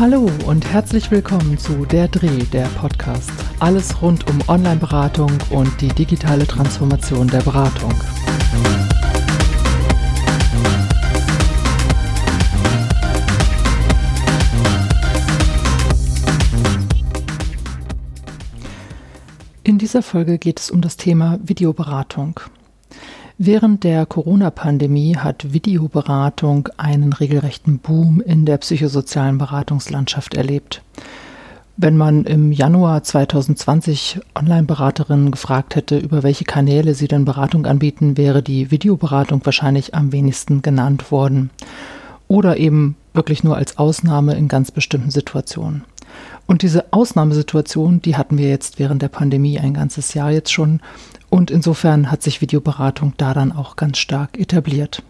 Hallo und herzlich willkommen zu Der Dreh, der Podcast. Alles rund um Online-Beratung und die digitale Transformation der Beratung. In dieser Folge geht es um das Thema Videoberatung. Während der Corona-Pandemie hat Videoberatung einen regelrechten Boom in der psychosozialen Beratungslandschaft erlebt. Wenn man im Januar 2020 Online-Beraterinnen gefragt hätte, über welche Kanäle sie denn Beratung anbieten, wäre die Videoberatung wahrscheinlich am wenigsten genannt worden. Oder eben wirklich nur als Ausnahme in ganz bestimmten Situationen. Und diese Ausnahmesituation, die hatten wir jetzt während der Pandemie ein ganzes Jahr jetzt schon. Und insofern hat sich Videoberatung da dann auch ganz stark etabliert.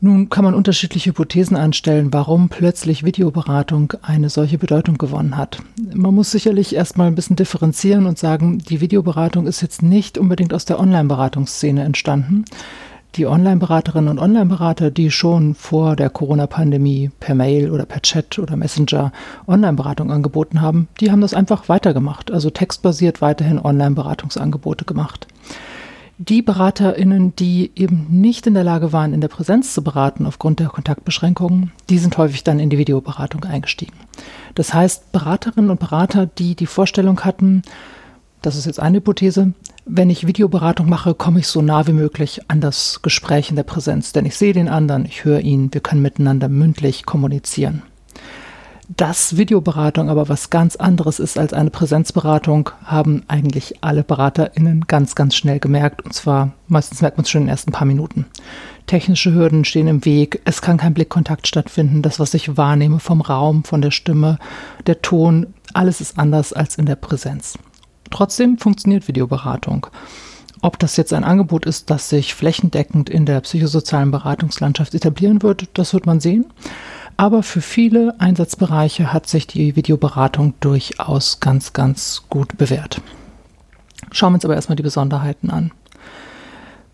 Nun kann man unterschiedliche Hypothesen anstellen, warum plötzlich Videoberatung eine solche Bedeutung gewonnen hat. Man muss sicherlich erstmal ein bisschen differenzieren und sagen, die Videoberatung ist jetzt nicht unbedingt aus der Online-Beratungsszene entstanden, die Online-Beraterinnen und Online-Berater, die schon vor der Corona-Pandemie per Mail oder per Chat oder Messenger Online-Beratung angeboten haben, die haben das einfach weitergemacht, also textbasiert weiterhin Online-Beratungsangebote gemacht. Die BeraterInnen, die eben nicht in der Lage waren, in der Präsenz zu beraten aufgrund der Kontaktbeschränkungen, die sind häufig dann in die Videoberatung eingestiegen. Das heißt, Beraterinnen und Berater, die die Vorstellung hatten, das ist jetzt eine Hypothese, wenn ich Videoberatung mache, komme ich so nah wie möglich an das Gespräch in der Präsenz, denn ich sehe den anderen, ich höre ihn, wir können miteinander mündlich kommunizieren. Dass Videoberatung aber was ganz anderes ist als eine Präsenzberatung, haben eigentlich alle BeraterInnen ganz, ganz schnell gemerkt. Und zwar meistens merkt man es schon in den ersten paar Minuten. Technische Hürden stehen im Weg, es kann kein Blickkontakt stattfinden. Das, was ich wahrnehme vom Raum, von der Stimme, der Ton, alles ist anders als in der Präsenz. Trotzdem funktioniert Videoberatung. Ob das jetzt ein Angebot ist, das sich flächendeckend in der psychosozialen Beratungslandschaft etablieren wird, das wird man sehen. Aber für viele Einsatzbereiche hat sich die Videoberatung durchaus ganz, ganz gut bewährt. Schauen wir uns aber erstmal die Besonderheiten an.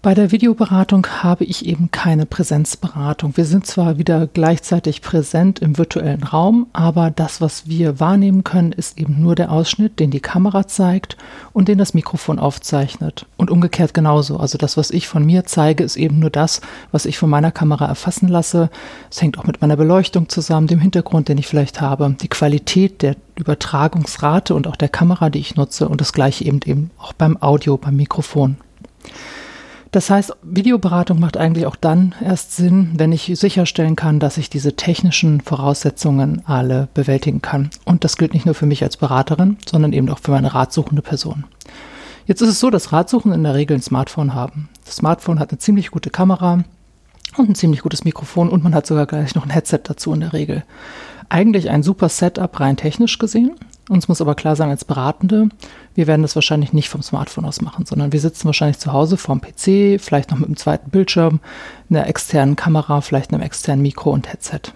Bei der Videoberatung habe ich eben keine Präsenzberatung. Wir sind zwar wieder gleichzeitig präsent im virtuellen Raum, aber das, was wir wahrnehmen können, ist eben nur der Ausschnitt, den die Kamera zeigt und den das Mikrofon aufzeichnet. Und umgekehrt genauso. Also das, was ich von mir zeige, ist eben nur das, was ich von meiner Kamera erfassen lasse. Es hängt auch mit meiner Beleuchtung zusammen, dem Hintergrund, den ich vielleicht habe, die Qualität der Übertragungsrate und auch der Kamera, die ich nutze und das gleiche eben eben auch beim Audio, beim Mikrofon. Das heißt, Videoberatung macht eigentlich auch dann erst Sinn, wenn ich sicherstellen kann, dass ich diese technischen Voraussetzungen alle bewältigen kann. Und das gilt nicht nur für mich als Beraterin, sondern eben auch für meine ratsuchende Person. Jetzt ist es so, dass Ratsuchende in der Regel ein Smartphone haben. Das Smartphone hat eine ziemlich gute Kamera und ein ziemlich gutes Mikrofon und man hat sogar gleich noch ein Headset dazu in der Regel. Eigentlich ein super Setup rein technisch gesehen. Uns muss aber klar sein als Beratende, wir werden das wahrscheinlich nicht vom Smartphone aus machen, sondern wir sitzen wahrscheinlich zu Hause vorm PC, vielleicht noch mit einem zweiten Bildschirm, einer externen Kamera, vielleicht einem externen Mikro und Headset.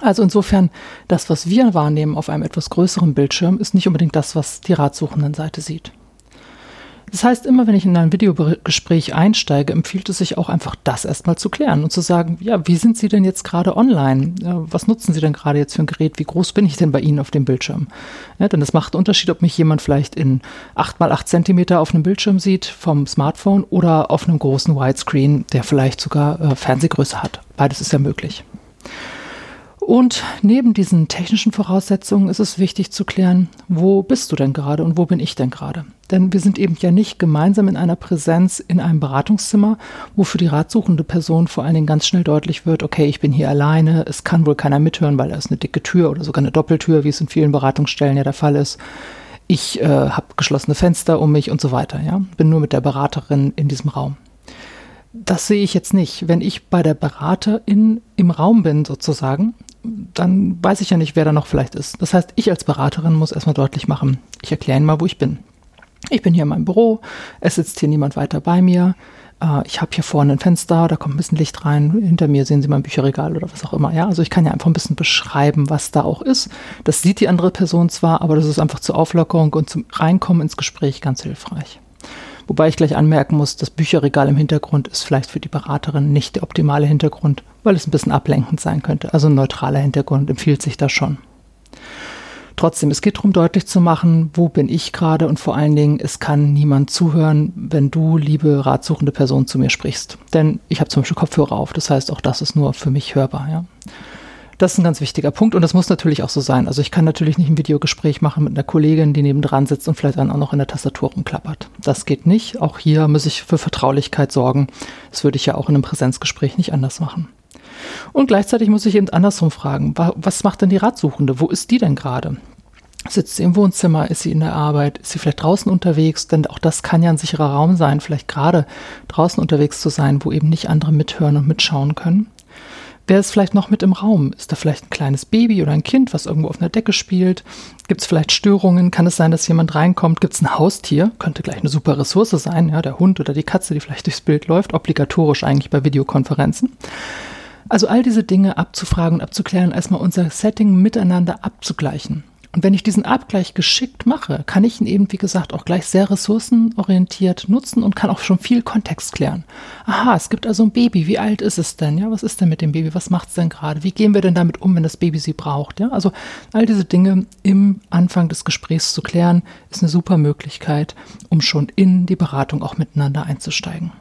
Also insofern, das, was wir wahrnehmen auf einem etwas größeren Bildschirm, ist nicht unbedingt das, was die ratsuchenden Seite sieht. Das heißt, immer wenn ich in ein Videogespräch einsteige, empfiehlt es sich auch einfach das erstmal zu klären und zu sagen, ja, wie sind Sie denn jetzt gerade online? Was nutzen Sie denn gerade jetzt für ein Gerät? Wie groß bin ich denn bei Ihnen auf dem Bildschirm? Ja, denn es macht einen Unterschied, ob mich jemand vielleicht in 8 mal 8 Zentimeter auf einem Bildschirm sieht vom Smartphone oder auf einem großen Widescreen, der vielleicht sogar äh, Fernsehgröße hat. Beides ist ja möglich. Und neben diesen technischen Voraussetzungen ist es wichtig zu klären, wo bist du denn gerade und wo bin ich denn gerade? Denn wir sind eben ja nicht gemeinsam in einer Präsenz in einem Beratungszimmer, wo für die ratsuchende Person vor allen Dingen ganz schnell deutlich wird, okay, ich bin hier alleine, es kann wohl keiner mithören, weil da ist eine dicke Tür oder sogar eine Doppeltür, wie es in vielen Beratungsstellen ja der Fall ist. Ich äh, habe geschlossene Fenster um mich und so weiter. Ja? Bin nur mit der Beraterin in diesem Raum. Das sehe ich jetzt nicht. Wenn ich bei der Beraterin im Raum bin, sozusagen, dann weiß ich ja nicht, wer da noch vielleicht ist. Das heißt, ich als Beraterin muss erstmal deutlich machen, ich erkläre Ihnen mal, wo ich bin. Ich bin hier in meinem Büro, es sitzt hier niemand weiter bei mir. Äh, ich habe hier vorne ein Fenster, da kommt ein bisschen Licht rein. Hinter mir sehen Sie mein Bücherregal oder was auch immer. Ja, also ich kann ja einfach ein bisschen beschreiben, was da auch ist. Das sieht die andere Person zwar, aber das ist einfach zur Auflockerung und zum Reinkommen ins Gespräch ganz hilfreich. Wobei ich gleich anmerken muss, das Bücherregal im Hintergrund ist vielleicht für die Beraterin nicht der optimale Hintergrund, weil es ein bisschen ablenkend sein könnte. Also ein neutraler Hintergrund empfiehlt sich da schon. Trotzdem, es geht darum, deutlich zu machen, wo bin ich gerade und vor allen Dingen, es kann niemand zuhören, wenn du, liebe ratsuchende Person, zu mir sprichst. Denn ich habe zum Beispiel Kopfhörer auf, das heißt, auch das ist nur für mich hörbar. Ja? Das ist ein ganz wichtiger Punkt und das muss natürlich auch so sein. Also ich kann natürlich nicht ein Videogespräch machen mit einer Kollegin, die nebendran sitzt und vielleicht dann auch noch in der Tastatur rumklappert. Das geht nicht. Auch hier muss ich für Vertraulichkeit sorgen. Das würde ich ja auch in einem Präsenzgespräch nicht anders machen. Und gleichzeitig muss ich eben andersrum fragen, was macht denn die Ratsuchende? Wo ist die denn gerade? Sitzt sie im Wohnzimmer? Ist sie in der Arbeit? Ist sie vielleicht draußen unterwegs? Denn auch das kann ja ein sicherer Raum sein, vielleicht gerade draußen unterwegs zu sein, wo eben nicht andere mithören und mitschauen können. Wer ist vielleicht noch mit im Raum? Ist da vielleicht ein kleines Baby oder ein Kind, was irgendwo auf einer Decke spielt? Gibt es vielleicht Störungen? Kann es sein, dass jemand reinkommt? Gibt es ein Haustier? Könnte gleich eine super Ressource sein, ja, der Hund oder die Katze, die vielleicht durchs Bild läuft, obligatorisch eigentlich bei Videokonferenzen. Also all diese Dinge abzufragen und abzuklären, erstmal unser Setting miteinander abzugleichen. Und wenn ich diesen Abgleich geschickt mache, kann ich ihn eben, wie gesagt, auch gleich sehr ressourcenorientiert nutzen und kann auch schon viel Kontext klären. Aha, es gibt also ein Baby. Wie alt ist es denn? Ja, was ist denn mit dem Baby? Was macht es denn gerade? Wie gehen wir denn damit um, wenn das Baby sie braucht? Ja, also all diese Dinge im Anfang des Gesprächs zu klären, ist eine super Möglichkeit, um schon in die Beratung auch miteinander einzusteigen.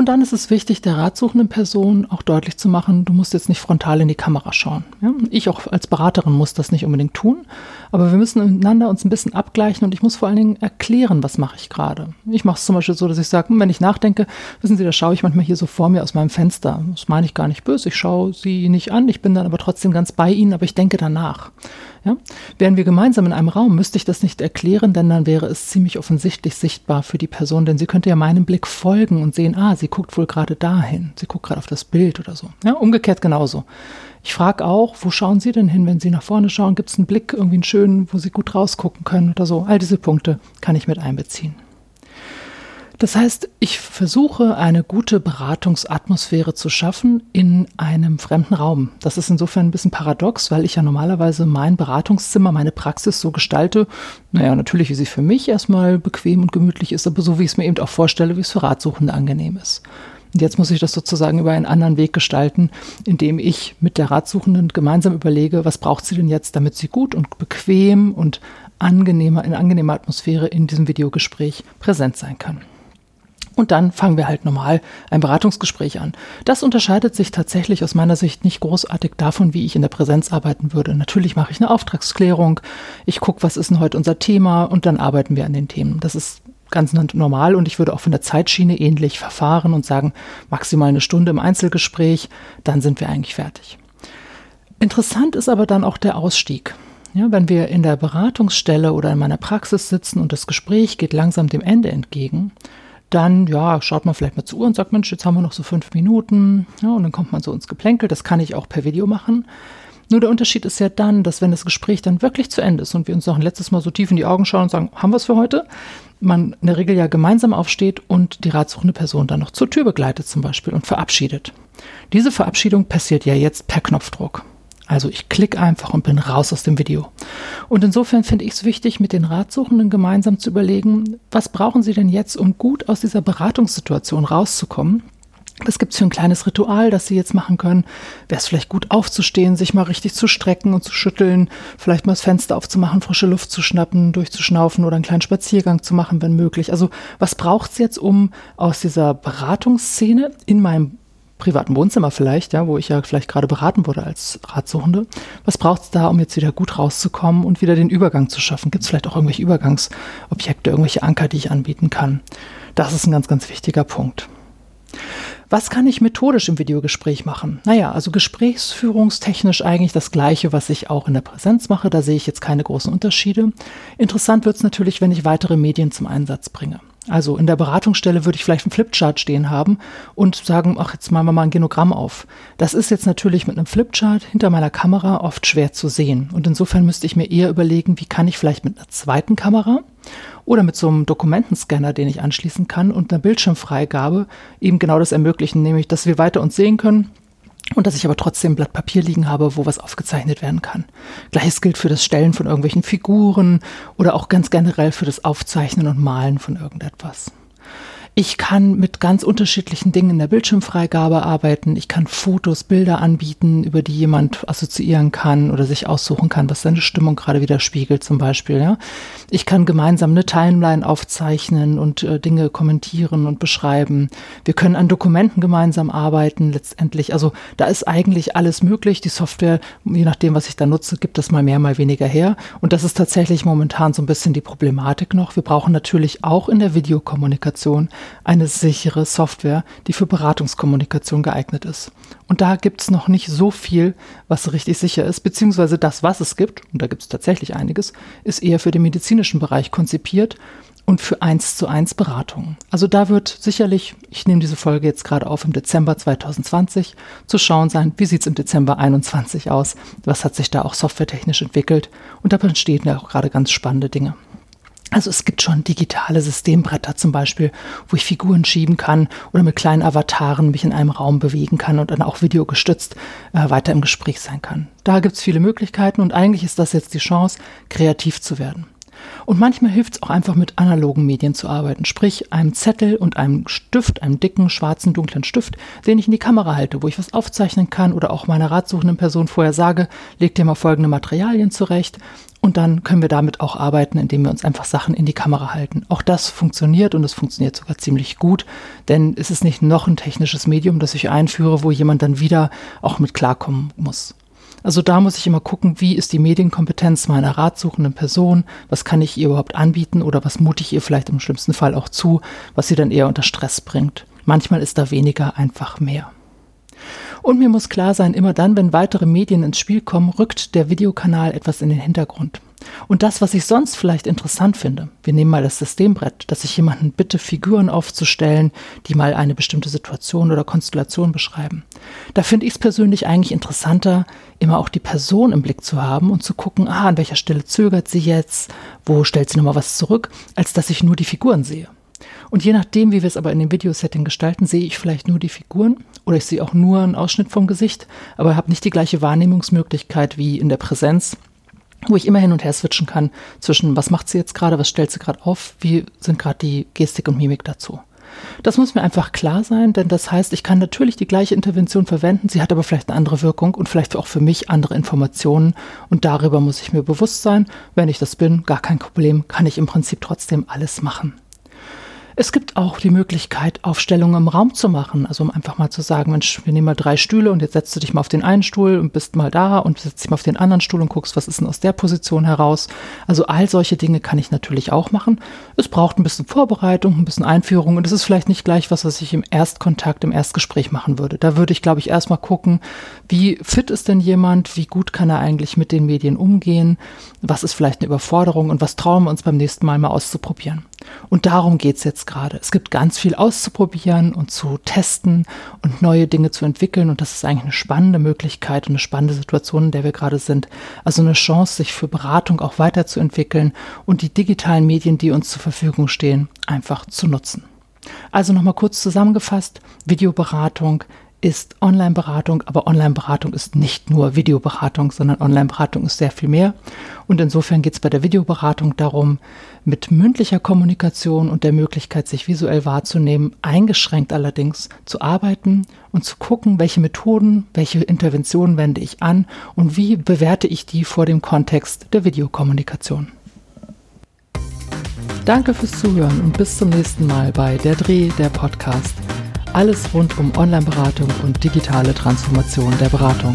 Und dann ist es wichtig, der ratsuchenden Person auch deutlich zu machen, du musst jetzt nicht frontal in die Kamera schauen. Ja? Ich auch als Beraterin muss das nicht unbedingt tun, aber wir müssen miteinander uns ein bisschen abgleichen und ich muss vor allen Dingen erklären, was mache ich gerade. Ich mache es zum Beispiel so, dass ich sage, hm, wenn ich nachdenke, wissen Sie, da schaue ich manchmal hier so vor mir aus meinem Fenster. Das meine ich gar nicht böse, ich schaue Sie nicht an, ich bin dann aber trotzdem ganz bei Ihnen, aber ich denke danach. Ja? Wären wir gemeinsam in einem Raum, müsste ich das nicht erklären, denn dann wäre es ziemlich offensichtlich sichtbar für die Person, denn sie könnte ja meinem Blick folgen und sehen, ah, sie guckt wohl gerade dahin, sie guckt gerade auf das Bild oder so. Ja, umgekehrt genauso. Ich frage auch, wo schauen Sie denn hin, wenn Sie nach vorne schauen? Gibt es einen Blick, irgendwie einen schönen, wo Sie gut rausgucken können oder so? All diese Punkte kann ich mit einbeziehen. Das heißt, ich versuche eine gute Beratungsatmosphäre zu schaffen in einem fremden Raum. Das ist insofern ein bisschen paradox, weil ich ja normalerweise mein Beratungszimmer, meine Praxis so gestalte, naja, natürlich, wie sie für mich erstmal bequem und gemütlich ist, aber so wie ich es mir eben auch vorstelle, wie es für Ratsuchende angenehm ist. Und jetzt muss ich das sozusagen über einen anderen Weg gestalten, indem ich mit der Ratsuchenden gemeinsam überlege, was braucht sie denn jetzt, damit sie gut und bequem und angenehmer, in angenehmer Atmosphäre in diesem Videogespräch präsent sein kann. Und dann fangen wir halt normal ein Beratungsgespräch an. Das unterscheidet sich tatsächlich aus meiner Sicht nicht großartig davon, wie ich in der Präsenz arbeiten würde. Natürlich mache ich eine Auftragsklärung, ich gucke, was ist denn heute unser Thema und dann arbeiten wir an den Themen. Das ist ganz normal und ich würde auch von der Zeitschiene ähnlich verfahren und sagen, maximal eine Stunde im Einzelgespräch, dann sind wir eigentlich fertig. Interessant ist aber dann auch der Ausstieg. Ja, wenn wir in der Beratungsstelle oder in meiner Praxis sitzen und das Gespräch geht langsam dem Ende entgegen, dann ja, schaut man vielleicht mal zu und sagt, Mensch, jetzt haben wir noch so fünf Minuten. Ja, und dann kommt man so ins Geplänkel. Das kann ich auch per Video machen. Nur der Unterschied ist ja dann, dass wenn das Gespräch dann wirklich zu Ende ist und wir uns noch ein letztes Mal so tief in die Augen schauen und sagen, haben wir es für heute? Man in der Regel ja gemeinsam aufsteht und die ratsuchende Person dann noch zur Tür begleitet zum Beispiel und verabschiedet. Diese Verabschiedung passiert ja jetzt per Knopfdruck. Also ich klicke einfach und bin raus aus dem Video. Und insofern finde ich es wichtig, mit den Ratsuchenden gemeinsam zu überlegen, was brauchen sie denn jetzt, um gut aus dieser Beratungssituation rauszukommen? Was gibt es für ein kleines Ritual, das Sie jetzt machen können? Wäre es vielleicht gut aufzustehen, sich mal richtig zu strecken und zu schütteln, vielleicht mal das Fenster aufzumachen, frische Luft zu schnappen, durchzuschnaufen oder einen kleinen Spaziergang zu machen, wenn möglich. Also was braucht es jetzt, um aus dieser Beratungsszene in meinem privaten Wohnzimmer vielleicht, ja, wo ich ja vielleicht gerade beraten wurde als Ratsuchende. Was braucht es da, um jetzt wieder gut rauszukommen und wieder den Übergang zu schaffen? Gibt es vielleicht auch irgendwelche Übergangsobjekte, irgendwelche Anker, die ich anbieten kann? Das ist ein ganz, ganz wichtiger Punkt. Was kann ich methodisch im Videogespräch machen? Naja, also gesprächsführungstechnisch eigentlich das Gleiche, was ich auch in der Präsenz mache. Da sehe ich jetzt keine großen Unterschiede. Interessant wird es natürlich, wenn ich weitere Medien zum Einsatz bringe. Also in der Beratungsstelle würde ich vielleicht einen Flipchart stehen haben und sagen, ach, jetzt machen wir mal ein Genogramm auf. Das ist jetzt natürlich mit einem Flipchart hinter meiner Kamera oft schwer zu sehen. Und insofern müsste ich mir eher überlegen, wie kann ich vielleicht mit einer zweiten Kamera oder mit so einem Dokumentenscanner, den ich anschließen kann und einer Bildschirmfreigabe eben genau das ermöglichen, nämlich dass wir weiter uns sehen können und dass ich aber trotzdem ein Blatt Papier liegen habe, wo was aufgezeichnet werden kann. Gleiches gilt für das Stellen von irgendwelchen Figuren oder auch ganz generell für das Aufzeichnen und Malen von irgendetwas. Ich kann mit ganz unterschiedlichen Dingen in der Bildschirmfreigabe arbeiten. Ich kann Fotos, Bilder anbieten, über die jemand assoziieren kann oder sich aussuchen kann, was seine Stimmung gerade widerspiegelt zum Beispiel. Ja. Ich kann gemeinsam eine Timeline aufzeichnen und äh, Dinge kommentieren und beschreiben. Wir können an Dokumenten gemeinsam arbeiten letztendlich. Also da ist eigentlich alles möglich. Die Software, je nachdem, was ich da nutze, gibt das mal mehr, mal weniger her. Und das ist tatsächlich momentan so ein bisschen die Problematik noch. Wir brauchen natürlich auch in der Videokommunikation eine sichere Software, die für Beratungskommunikation geeignet ist. Und da gibt es noch nicht so viel, was richtig sicher ist, beziehungsweise das, was es gibt, und da gibt es tatsächlich einiges, ist eher für den medizinischen Bereich konzipiert und für eins zu eins Beratungen. Also da wird sicherlich, ich nehme diese Folge jetzt gerade auf im Dezember 2020, zu schauen sein, wie sieht es im Dezember 21 aus, was hat sich da auch softwaretechnisch entwickelt und da entstehen ja auch gerade ganz spannende Dinge. Also es gibt schon digitale Systembretter zum Beispiel, wo ich Figuren schieben kann oder mit kleinen Avataren mich in einem Raum bewegen kann und dann auch videogestützt äh, weiter im Gespräch sein kann. Da gibt es viele Möglichkeiten und eigentlich ist das jetzt die Chance, kreativ zu werden. Und manchmal hilft es auch einfach mit analogen Medien zu arbeiten, sprich einem Zettel und einem Stift, einem dicken, schwarzen, dunklen Stift, den ich in die Kamera halte, wo ich was aufzeichnen kann oder auch meiner ratsuchenden Person vorher sage, leg dir mal folgende Materialien zurecht und dann können wir damit auch arbeiten, indem wir uns einfach Sachen in die Kamera halten. Auch das funktioniert und es funktioniert sogar ziemlich gut, denn es ist nicht noch ein technisches Medium, das ich einführe, wo jemand dann wieder auch mit klarkommen muss. Also da muss ich immer gucken, wie ist die Medienkompetenz meiner ratsuchenden Person, was kann ich ihr überhaupt anbieten oder was mute ich ihr vielleicht im schlimmsten Fall auch zu, was sie dann eher unter Stress bringt. Manchmal ist da weniger einfach mehr. Und mir muss klar sein, immer dann, wenn weitere Medien ins Spiel kommen, rückt der Videokanal etwas in den Hintergrund. Und das, was ich sonst vielleicht interessant finde, wir nehmen mal das Systembrett, dass ich jemanden bitte, Figuren aufzustellen, die mal eine bestimmte Situation oder Konstellation beschreiben. Da finde ich es persönlich eigentlich interessanter, immer auch die Person im Blick zu haben und zu gucken, ah, an welcher Stelle zögert sie jetzt, wo stellt sie nochmal was zurück, als dass ich nur die Figuren sehe. Und je nachdem, wie wir es aber in dem Videosetting gestalten, sehe ich vielleicht nur die Figuren oder ich sehe auch nur einen Ausschnitt vom Gesicht, aber habe nicht die gleiche Wahrnehmungsmöglichkeit wie in der Präsenz, wo ich immer hin und her switchen kann zwischen, was macht sie jetzt gerade, was stellt sie gerade auf, wie sind gerade die Gestik und Mimik dazu. Das muss mir einfach klar sein, denn das heißt, ich kann natürlich die gleiche Intervention verwenden, sie hat aber vielleicht eine andere Wirkung und vielleicht auch für mich andere Informationen und darüber muss ich mir bewusst sein. Wenn ich das bin, gar kein Problem, kann ich im Prinzip trotzdem alles machen. Es gibt auch die Möglichkeit, Aufstellungen im Raum zu machen. Also um einfach mal zu sagen, Mensch, wir nehmen mal drei Stühle und jetzt setzt du dich mal auf den einen Stuhl und bist mal da und setzt dich mal auf den anderen Stuhl und guckst, was ist denn aus der Position heraus. Also all solche Dinge kann ich natürlich auch machen. Es braucht ein bisschen Vorbereitung, ein bisschen Einführung und es ist vielleicht nicht gleich was, was ich im Erstkontakt, im Erstgespräch machen würde. Da würde ich, glaube ich, erstmal gucken, wie fit ist denn jemand, wie gut kann er eigentlich mit den Medien umgehen, was ist vielleicht eine Überforderung und was trauen wir uns beim nächsten Mal mal auszuprobieren. Und darum geht es jetzt gerade. Es gibt ganz viel auszuprobieren und zu testen und neue Dinge zu entwickeln. Und das ist eigentlich eine spannende Möglichkeit und eine spannende Situation, in der wir gerade sind. Also eine Chance, sich für Beratung auch weiterzuentwickeln und die digitalen Medien, die uns zur Verfügung stehen, einfach zu nutzen. Also nochmal kurz zusammengefasst, Videoberatung ist Online-Beratung, aber Online-Beratung ist nicht nur Videoberatung, sondern Online-Beratung ist sehr viel mehr. Und insofern geht es bei der Videoberatung darum, mit mündlicher Kommunikation und der Möglichkeit, sich visuell wahrzunehmen, eingeschränkt allerdings zu arbeiten und zu gucken, welche Methoden, welche Interventionen wende ich an und wie bewerte ich die vor dem Kontext der Videokommunikation. Danke fürs Zuhören und bis zum nächsten Mal bei Der Dreh, der Podcast. Alles rund um Online-Beratung und digitale Transformation der Beratung.